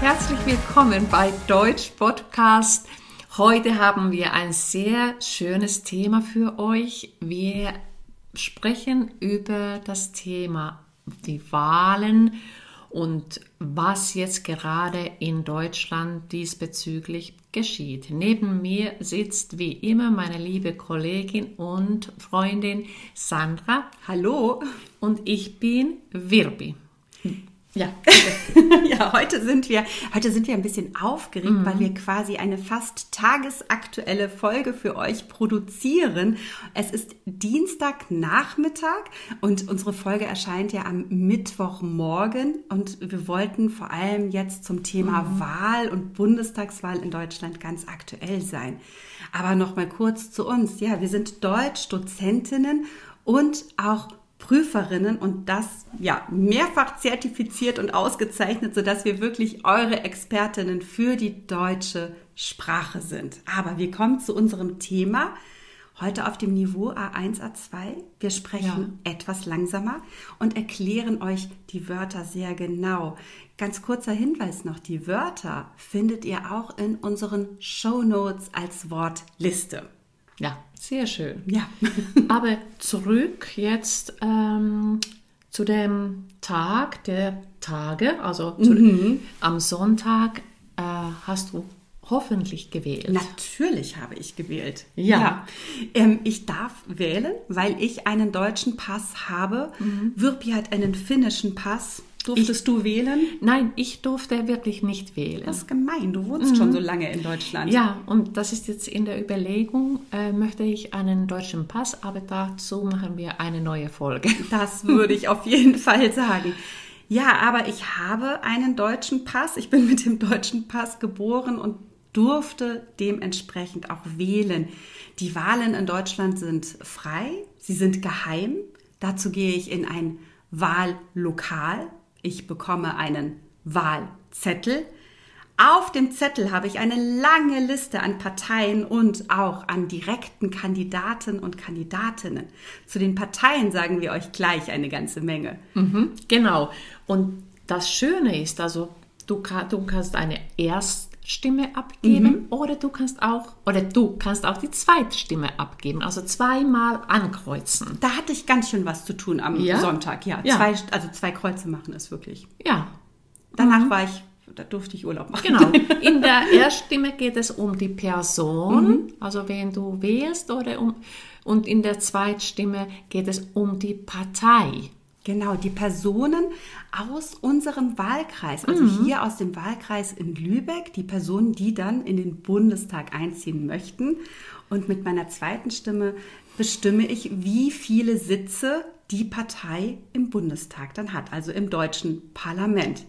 Herzlich willkommen bei Deutsch Podcast. Heute haben wir ein sehr schönes Thema für euch. Wir sprechen über das Thema die Wahlen und was jetzt gerade in Deutschland diesbezüglich geschieht. Neben mir sitzt wie immer meine liebe Kollegin und Freundin Sandra. Hallo. Und ich bin Wirbi. Ja, ja, heute sind wir, heute sind wir ein bisschen aufgeregt, mhm. weil wir quasi eine fast tagesaktuelle Folge für euch produzieren. Es ist Dienstagnachmittag und unsere Folge erscheint ja am Mittwochmorgen und wir wollten vor allem jetzt zum Thema mhm. Wahl und Bundestagswahl in Deutschland ganz aktuell sein. Aber noch mal kurz zu uns. Ja, wir sind Deutsch-Dozentinnen und auch Prüferinnen und das ja mehrfach zertifiziert und ausgezeichnet, sodass wir wirklich eure Expertinnen für die deutsche Sprache sind. Aber wir kommen zu unserem Thema heute auf dem Niveau A1, A2. Wir sprechen ja. etwas langsamer und erklären euch die Wörter sehr genau. Ganz kurzer Hinweis noch, die Wörter findet ihr auch in unseren Show Notes als Wortliste. Ja, sehr schön. Ja. Aber zurück jetzt ähm, zu dem Tag der Tage, also zu, mhm. am Sonntag äh, hast du hoffentlich gewählt. Natürlich habe ich gewählt. Ja. ja. Ähm, ich darf wählen, weil ich einen deutschen Pass habe. Mhm. Wirpi hat einen finnischen Pass. Durftest ich, du wählen? Nein, ich durfte wirklich nicht wählen. Das ist gemein. Du wohnst mhm. schon so lange in Deutschland. Ja, und das ist jetzt in der Überlegung, äh, möchte ich einen deutschen Pass, aber dazu machen wir eine neue Folge. Das würde ich auf jeden Fall sagen. Ja, aber ich habe einen deutschen Pass. Ich bin mit dem deutschen Pass geboren und durfte dementsprechend auch wählen. Die Wahlen in Deutschland sind frei, sie sind geheim. Dazu gehe ich in ein Wahllokal. Ich bekomme einen Wahlzettel. Auf dem Zettel habe ich eine lange Liste an Parteien und auch an direkten Kandidaten und Kandidatinnen. Zu den Parteien sagen wir euch gleich eine ganze Menge. Mhm, genau. Und das Schöne ist, also du, du kannst eine Erst Stimme abgeben mhm. oder du kannst auch oder du kannst auch die Zweitstimme abgeben, also zweimal ankreuzen. Da hatte ich ganz schön was zu tun am ja? Sonntag, ja. ja. Zwei, also zwei Kreuze machen ist wirklich. Ja. Danach mhm. war ich, da durfte ich Urlaub machen. Genau. In der Erststimme geht es um die Person, mhm. also wen du wählst oder um und in der Zweitstimme geht es um die Partei. Genau, die Personen aus unserem Wahlkreis, also mhm. hier aus dem Wahlkreis in Lübeck, die Personen, die dann in den Bundestag einziehen möchten. Und mit meiner zweiten Stimme bestimme ich, wie viele Sitze die Partei im Bundestag dann hat, also im deutschen Parlament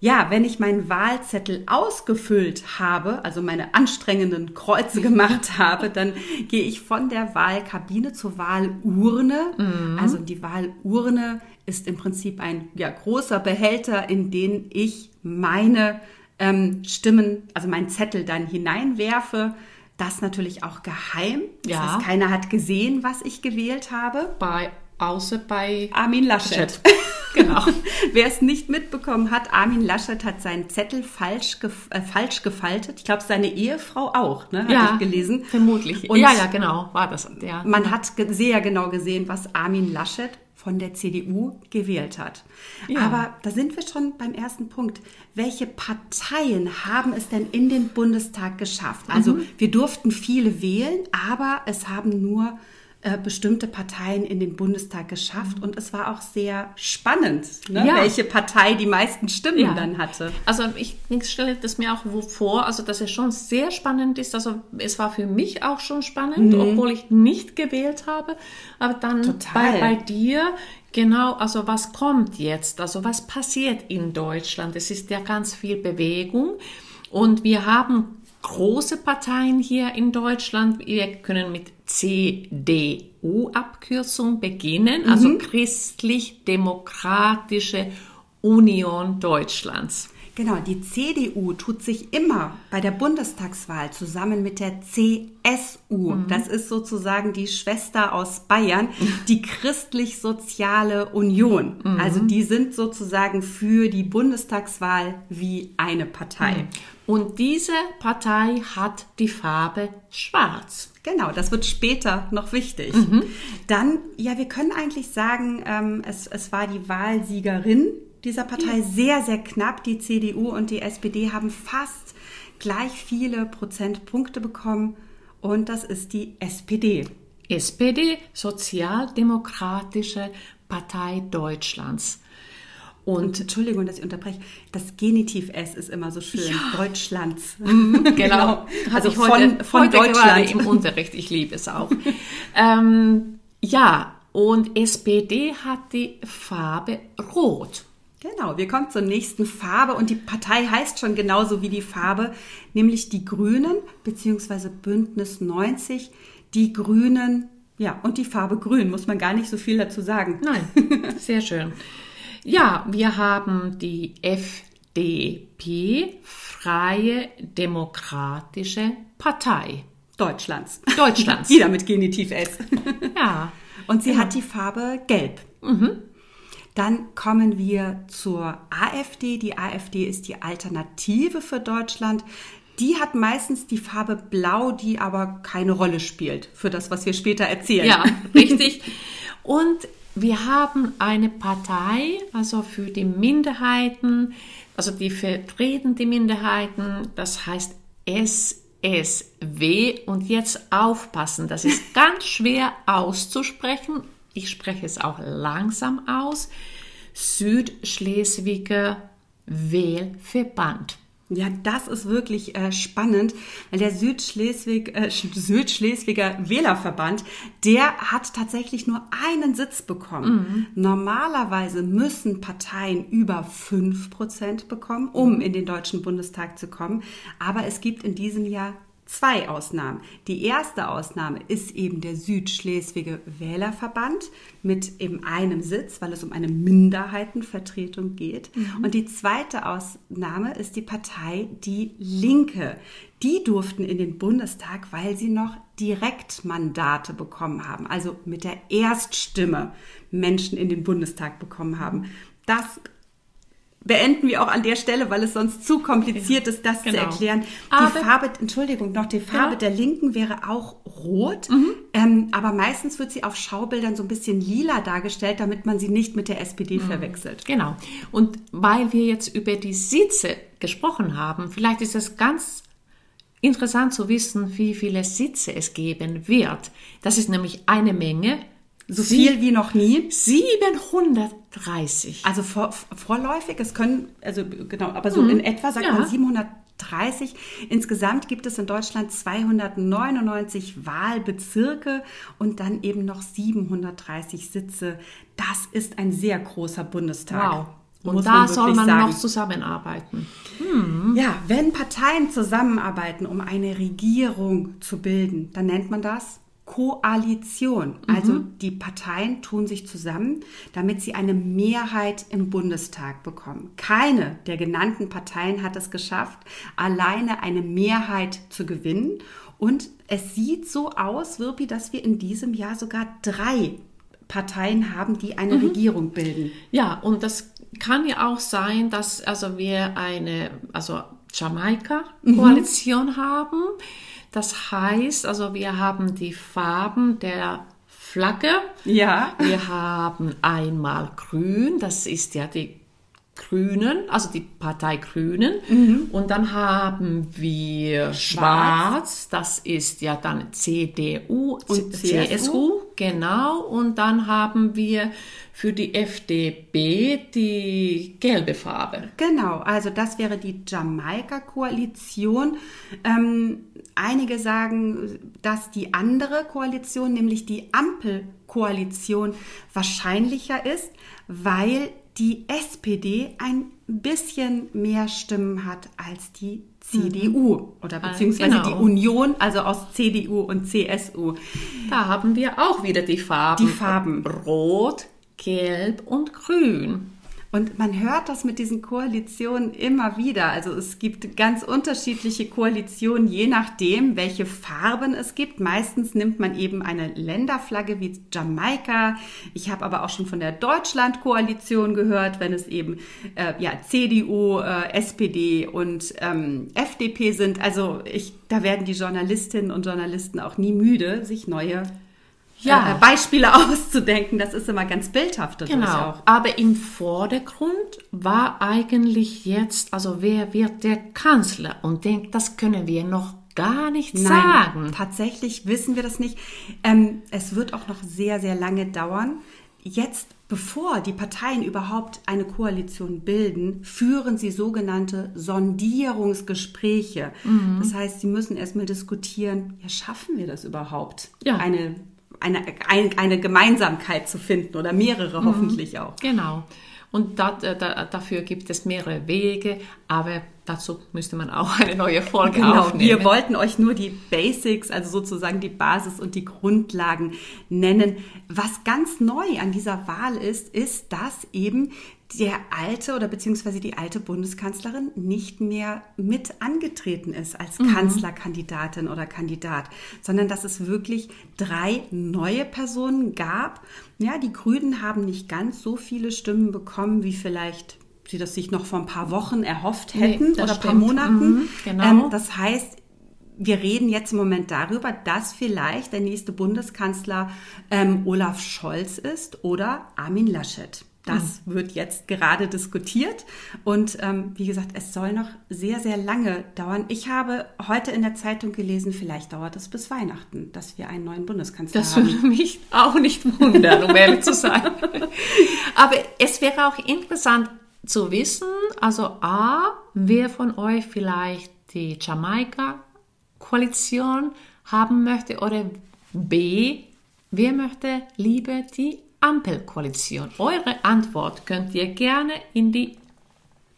ja, wenn ich meinen Wahlzettel ausgefüllt habe, also meine anstrengenden Kreuze gemacht habe, dann gehe ich von der Wahlkabine zur Wahlurne. Mhm. Also die Wahlurne ist im Prinzip ein ja, großer Behälter, in den ich meine ähm, Stimmen, also meinen Zettel dann hineinwerfe. Das natürlich auch geheim. Ja. Das heißt, keiner hat gesehen, was ich gewählt habe. Bei außer bei Armin Laschet. Laschet. Genau. Wer es nicht mitbekommen hat, Armin Laschet hat seinen Zettel falsch, gef äh, falsch gefaltet. Ich glaube, seine Ehefrau auch, ne? Ja, ich gelesen. Vermutlich. Und ja, ja, genau, war das. Ja. Man hat sehr genau gesehen, was Armin Laschet von der CDU gewählt hat. Ja. Aber da sind wir schon beim ersten Punkt. Welche Parteien haben es denn in den Bundestag geschafft? Also mhm. wir durften viele wählen, aber es haben nur äh, bestimmte Parteien in den Bundestag geschafft mhm. und es war auch sehr spannend, ne? ja. welche Partei die meisten Stimmen ja. dann hatte. Also ich, ich stelle das mir auch vor, also dass es schon sehr spannend ist. Also es war für mich auch schon spannend, mhm. obwohl ich nicht gewählt habe. Aber dann bei, bei dir Genau, also was kommt jetzt? Also was passiert in Deutschland? Es ist ja ganz viel Bewegung und wir haben große Parteien hier in Deutschland. Wir können mit CDU-Abkürzung beginnen, also mhm. Christlich-Demokratische Union Deutschlands. Genau, die CDU tut sich immer bei der Bundestagswahl zusammen mit der CSU. Mhm. Das ist sozusagen die Schwester aus Bayern, die christlich-soziale Union. Mhm. Also die sind sozusagen für die Bundestagswahl wie eine Partei. Mhm. Und diese Partei hat die Farbe schwarz. Genau, das wird später noch wichtig. Mhm. Dann, ja, wir können eigentlich sagen, ähm, es, es war die Wahlsiegerin dieser Partei sehr, sehr knapp. Die CDU und die SPD haben fast gleich viele Prozentpunkte bekommen und das ist die SPD. SPD, Sozialdemokratische Partei Deutschlands. Und, und, Entschuldigung, dass ich unterbreche. Das Genitiv S ist immer so schön. Ja. Deutschlands. Mhm, genau. genau. Also von, heute, von heute Deutschland im Unterricht. Ich liebe es auch. ähm, ja, und SPD hat die Farbe Rot. Genau, wir kommen zur nächsten Farbe und die Partei heißt schon genauso wie die Farbe, nämlich die Grünen bzw. Bündnis 90. Die Grünen, ja, und die Farbe Grün, muss man gar nicht so viel dazu sagen. Nein, sehr schön. Ja, wir haben die FDP, Freie Demokratische Partei. Deutschlands. Deutschlands. Wieder mit Genitiv S. Ja. Und sie ja. hat die Farbe Gelb. Mhm. Dann kommen wir zur AfD. Die AfD ist die Alternative für Deutschland. Die hat meistens die Farbe Blau, die aber keine Rolle spielt für das, was wir später erzählen. Ja, richtig. Und wir haben eine Partei, also für die Minderheiten, also die vertreten die Minderheiten, das heißt SSW. Und jetzt aufpassen, das ist ganz schwer auszusprechen ich spreche es auch langsam aus, Südschleswiger Wählverband. Ja, das ist wirklich äh, spannend, weil der Südschleswig, äh, Südschleswiger Wählerverband, der hat tatsächlich nur einen Sitz bekommen. Mhm. Normalerweise müssen Parteien über fünf Prozent bekommen, um mhm. in den Deutschen Bundestag zu kommen. Aber es gibt in diesem Jahr zwei Ausnahmen. Die erste Ausnahme ist eben der Südschleswiger Wählerverband mit eben einem Sitz, weil es um eine Minderheitenvertretung geht. Mhm. Und die zweite Ausnahme ist die Partei Die Linke. Die durften in den Bundestag, weil sie noch Direktmandate bekommen haben, also mit der Erststimme Menschen in den Bundestag bekommen haben. Das beenden wir auch an der Stelle, weil es sonst zu kompliziert ist, das genau. zu erklären. Die aber, Farbe, Entschuldigung, noch die Farbe ja. der Linken wäre auch rot, mhm. ähm, aber meistens wird sie auf Schaubildern so ein bisschen lila dargestellt, damit man sie nicht mit der SPD mhm. verwechselt. Genau. Und weil wir jetzt über die Sitze gesprochen haben, vielleicht ist es ganz interessant zu wissen, wie viele Sitze es geben wird. Das ist nämlich eine Menge. So viel wie noch nie? 730. Also vor, vorläufig, es können, also genau, aber so hm. in etwa sagt ja. man 730. Insgesamt gibt es in Deutschland 299 Wahlbezirke und dann eben noch 730 Sitze. Das ist ein sehr großer Bundestag. Wow. Und da soll man sagen. noch zusammenarbeiten. Hm. Ja, wenn Parteien zusammenarbeiten, um eine Regierung zu bilden, dann nennt man das Koalition. Also mhm. die Parteien tun sich zusammen, damit sie eine Mehrheit im Bundestag bekommen. Keine der genannten Parteien hat es geschafft, alleine eine Mehrheit zu gewinnen. Und es sieht so aus, Wirpi, dass wir in diesem Jahr sogar drei Parteien haben, die eine mhm. Regierung bilden. Ja, und das kann ja auch sein, dass also wir eine also Jamaika-Koalition mhm. haben das heißt, also wir haben die Farben der Flagge. Ja. Wir haben einmal grün, das ist ja die Grünen, also die Partei Grünen. Mhm. Und dann haben wir Schwarz, das ist ja dann CDU und CSU. CSU. Genau. Und dann haben wir für die FDP die gelbe Farbe. Genau, also das wäre die Jamaika-Koalition. Ähm, einige sagen, dass die andere Koalition, nämlich die Ampelkoalition, wahrscheinlicher ist, weil die SPD ein bisschen mehr Stimmen hat als die CDU mhm. oder ah, beziehungsweise genau. die Union, also aus CDU und CSU. Da haben wir auch wieder die Farben. Die Farben. Rot, Gelb und Grün. Und man hört das mit diesen Koalitionen immer wieder. Also es gibt ganz unterschiedliche Koalitionen, je nachdem, welche Farben es gibt. Meistens nimmt man eben eine Länderflagge wie Jamaika. Ich habe aber auch schon von der Deutschland-Koalition gehört, wenn es eben äh, ja, CDU, äh, SPD und ähm, FDP sind. Also ich, da werden die Journalistinnen und Journalisten auch nie müde, sich neue ja. Äh, Beispiele auszudenken. Das ist immer ganz bildhaft. Genau. Aber im Vordergrund war eigentlich jetzt, also wer wird der Kanzler? Und denkt, das können wir noch gar nicht Nein, sagen. Tatsächlich wissen wir das nicht. Ähm, es wird auch noch sehr, sehr lange dauern. Jetzt, bevor die Parteien überhaupt eine Koalition bilden, führen sie sogenannte Sondierungsgespräche. Mhm. Das heißt, sie müssen erstmal diskutieren, ja, schaffen wir das überhaupt? Ja. Eine eine, eine, eine Gemeinsamkeit zu finden oder mehrere mhm. hoffentlich auch. Genau. Und da, da, dafür gibt es mehrere Wege, aber dazu müsste man auch eine neue Folge genau, aufnehmen. Wir wollten euch nur die Basics, also sozusagen die Basis und die Grundlagen nennen. Was ganz neu an dieser Wahl ist, ist, dass eben der alte oder beziehungsweise die alte Bundeskanzlerin nicht mehr mit angetreten ist als mhm. Kanzlerkandidatin oder Kandidat, sondern dass es wirklich drei neue Personen gab. Ja, die Grünen haben nicht ganz so viele Stimmen bekommen, wie vielleicht sie das sich noch vor ein paar Wochen erhofft hätten nee, oder ein paar Monaten. Mhm, genau. Ähm, das heißt, wir reden jetzt im Moment darüber, dass vielleicht der nächste Bundeskanzler ähm, Olaf Scholz ist oder Armin Laschet. Das mhm. wird jetzt gerade diskutiert. Und ähm, wie gesagt, es soll noch sehr, sehr lange dauern. Ich habe heute in der Zeitung gelesen, vielleicht dauert es bis Weihnachten, dass wir einen neuen Bundeskanzler das haben. Das würde mich auch nicht wundern, um ehrlich zu sein. Aber es wäre auch interessant zu wissen, also A, wer von euch vielleicht die Jamaika-Koalition haben möchte oder B, wer möchte lieber die Ampelkoalition? Eure Antwort könnt ihr gerne in die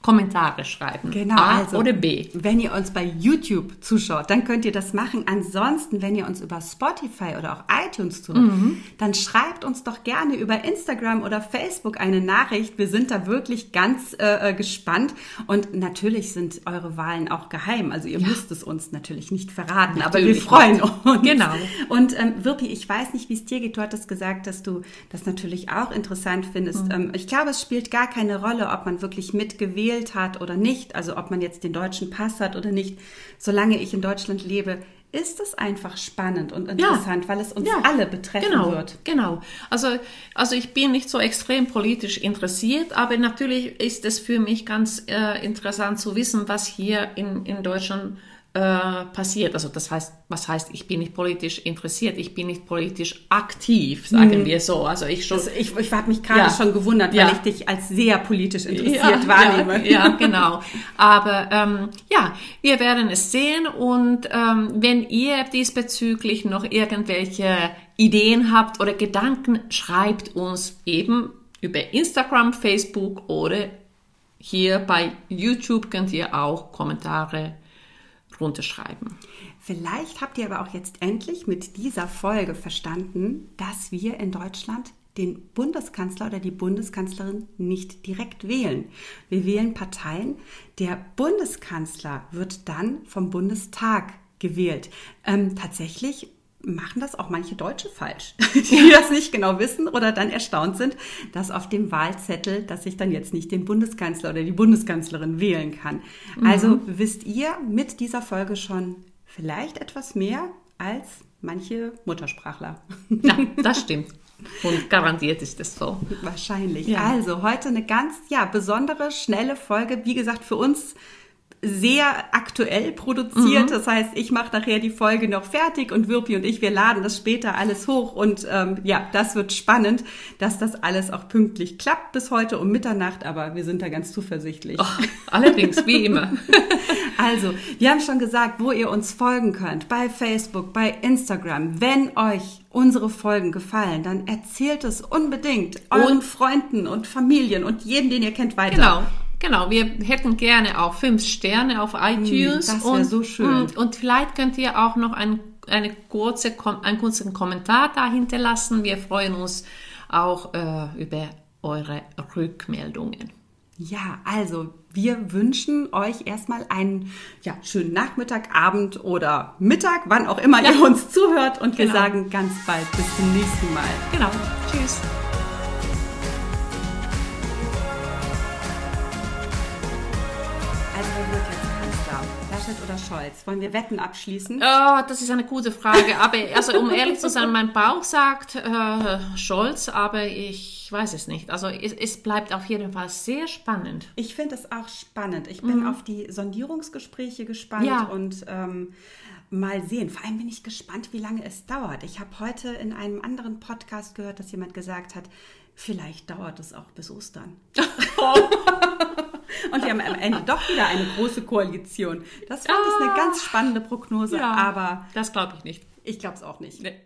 Kommentare schreiben. Genau, A also, oder B. Wenn ihr uns bei YouTube zuschaut, dann könnt ihr das machen. Ansonsten, wenn ihr uns über Spotify oder auch iTunes zuhört, mhm. dann schreibt uns doch gerne über Instagram oder Facebook eine Nachricht. Wir sind da wirklich ganz äh, äh gespannt. Und natürlich sind eure Wahlen auch geheim. Also ihr ja. müsst es uns natürlich nicht verraten, natürlich aber wir freuen nicht. uns. Genau. Und ähm, Wirpi, ich weiß nicht, wie es dir geht. Du hattest gesagt, dass du das natürlich auch interessant findest. Mhm. Ähm, ich glaube, es spielt gar keine Rolle, ob man wirklich mitgewählt gewählt hat oder nicht, also ob man jetzt den deutschen Pass hat oder nicht, solange ich in Deutschland lebe, ist es einfach spannend und interessant, ja, weil es uns ja, alle betreffen genau, wird. Genau. Also, also ich bin nicht so extrem politisch interessiert, aber natürlich ist es für mich ganz äh, interessant zu wissen, was hier in, in Deutschland äh, passiert. Also das heißt, was heißt, ich bin nicht politisch interessiert, ich bin nicht politisch aktiv, sagen mhm. wir so. Also ich schon. Das, ich ich habe mich gerade ja. schon gewundert, ja. weil ich dich als sehr politisch interessiert ja, wahrnehme. Ja, genau. Aber ähm, ja, wir werden es sehen und ähm, wenn ihr diesbezüglich noch irgendwelche Ideen habt oder Gedanken, schreibt uns eben über Instagram, Facebook oder hier bei YouTube könnt ihr auch Kommentare runterschreiben. Vielleicht habt ihr aber auch jetzt endlich mit dieser Folge verstanden, dass wir in Deutschland den Bundeskanzler oder die Bundeskanzlerin nicht direkt wählen. Wir wählen Parteien. Der Bundeskanzler wird dann vom Bundestag gewählt. Ähm, tatsächlich machen das auch manche Deutsche falsch, die das nicht genau wissen oder dann erstaunt sind, dass auf dem Wahlzettel, dass ich dann jetzt nicht den Bundeskanzler oder die Bundeskanzlerin wählen kann. Mhm. Also wisst ihr mit dieser Folge schon vielleicht etwas mehr als manche Muttersprachler. Ja, das stimmt. Und garantiert ist es so. Wahrscheinlich. Ja. Also heute eine ganz ja, besondere, schnelle Folge. Wie gesagt, für uns sehr aktuell produziert. Mhm. Das heißt, ich mache nachher die Folge noch fertig und Wirpi und ich, wir laden das später alles hoch. Und ähm, ja, das wird spannend, dass das alles auch pünktlich klappt bis heute um Mitternacht, aber wir sind da ganz zuversichtlich. Oh, allerdings, wie immer. also, wir haben schon gesagt, wo ihr uns folgen könnt. Bei Facebook, bei Instagram. Wenn euch unsere Folgen gefallen, dann erzählt es unbedingt euren und Freunden und Familien und jedem, den ihr kennt, weiter. Genau. Genau, wir hätten gerne auch fünf Sterne auf hm, iTunes. Das wäre so schön. Und, und, vielleicht könnt ihr auch noch ein, eine kurze, einen kurzen Kommentar da hinterlassen. Wir freuen uns auch äh, über eure Rückmeldungen. Ja, also wir wünschen euch erstmal einen ja, schönen Nachmittag, Abend oder Mittag, wann auch immer ja. ihr uns zuhört. Und wir genau. sagen ganz bald bis zum nächsten Mal. Genau. Tschüss. Oder Scholz? Wollen wir Wetten abschließen? Oh, das ist eine gute Frage. Aber also um ehrlich zu sein, mein Bauch sagt äh, Scholz, aber ich weiß es nicht. Also es, es, bleibt auf jeden Fall sehr spannend. Ich finde es auch spannend. Ich bin mhm. auf die Sondierungsgespräche gespannt ja. und ähm, mal sehen. Vor allem bin ich gespannt, wie lange es dauert. Ich habe heute in einem anderen Podcast gehört, dass jemand gesagt hat, vielleicht dauert es auch bis Ostern. Und wir haben am Ende doch wieder eine große Koalition. Das fand ah, ich eine ganz spannende Prognose, ja, aber. Das glaube ich nicht. Ich glaube es auch nicht. Nee.